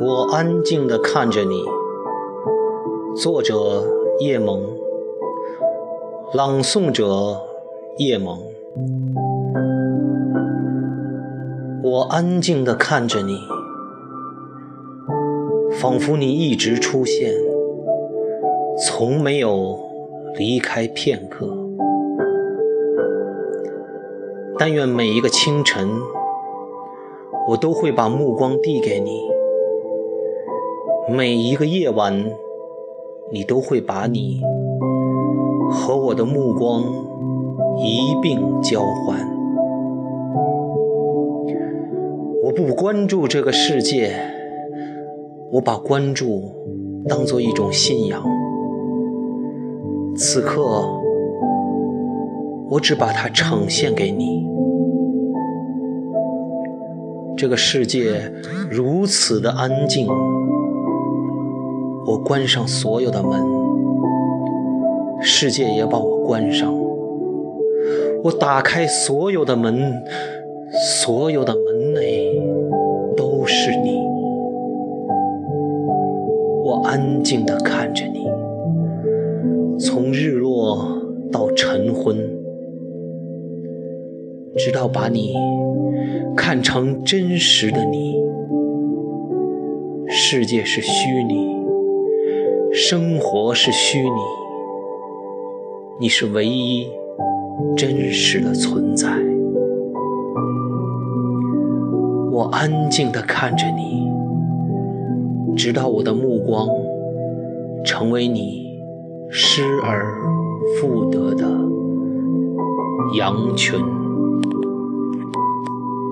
我安静的看着你作者叶萌朗诵者叶萌。我安静的看着你仿佛你一直出现从没有离开片刻。但愿每一个清晨，我都会把目光递给你；每一个夜晚。你都会把你和我的目光一并交换。我不关注这个世界，我把关注当做一种信仰。此刻，我只把它呈现给你。这个世界如此的安静。我关上所有的门，世界也把我关上。我打开所有的门，所有的门内都是你。我安静地看着你，从日落到晨昏，直到把你看成真实的你。世界是虚拟。生活是虚拟，你是唯一真实的存在。我安静地看着你，直到我的目光成为你失而复得的羊群。